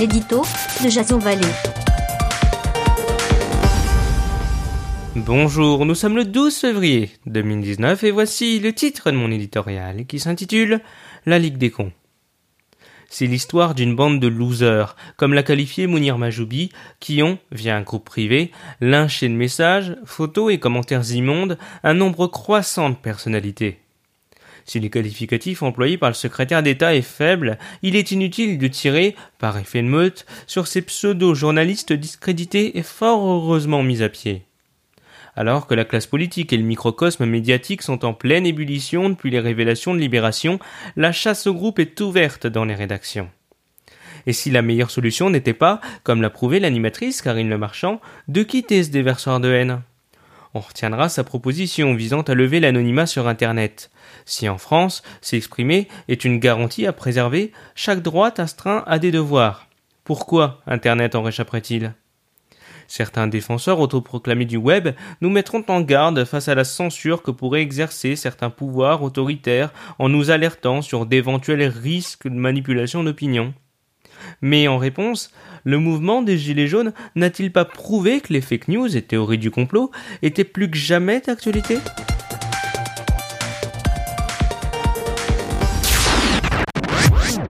l'édito de Jason. Bonjour, nous sommes le 12 février 2019 et voici le titre de mon éditorial qui s'intitule La Ligue des cons. C'est l'histoire d'une bande de losers, comme l'a qualifié Mounir Majoubi, qui ont, via un groupe privé, lynché de messages, photos et commentaires immondes un nombre croissant de personnalités. Si le qualificatif employé par le secrétaire d'État est faible, il est inutile de tirer, par effet de meute, sur ces pseudo-journalistes discrédités et fort heureusement mis à pied. Alors que la classe politique et le microcosme médiatique sont en pleine ébullition depuis les révélations de Libération, la chasse au groupe est ouverte dans les rédactions. Et si la meilleure solution n'était pas, comme l'a prouvé l'animatrice Karine Le Marchand, de quitter ce déversoir de haine? On retiendra sa proposition visant à lever l'anonymat sur Internet. Si en France, s'exprimer est une garantie à préserver, chaque droit astreint a des devoirs. Pourquoi Internet en réchapperait-il? Certains défenseurs autoproclamés du web nous mettront en garde face à la censure que pourraient exercer certains pouvoirs autoritaires en nous alertant sur d'éventuels risques de manipulation d'opinion. Mais en réponse, le mouvement des Gilets jaunes n'a-t-il pas prouvé que les fake news et théories du complot étaient plus que jamais d'actualité?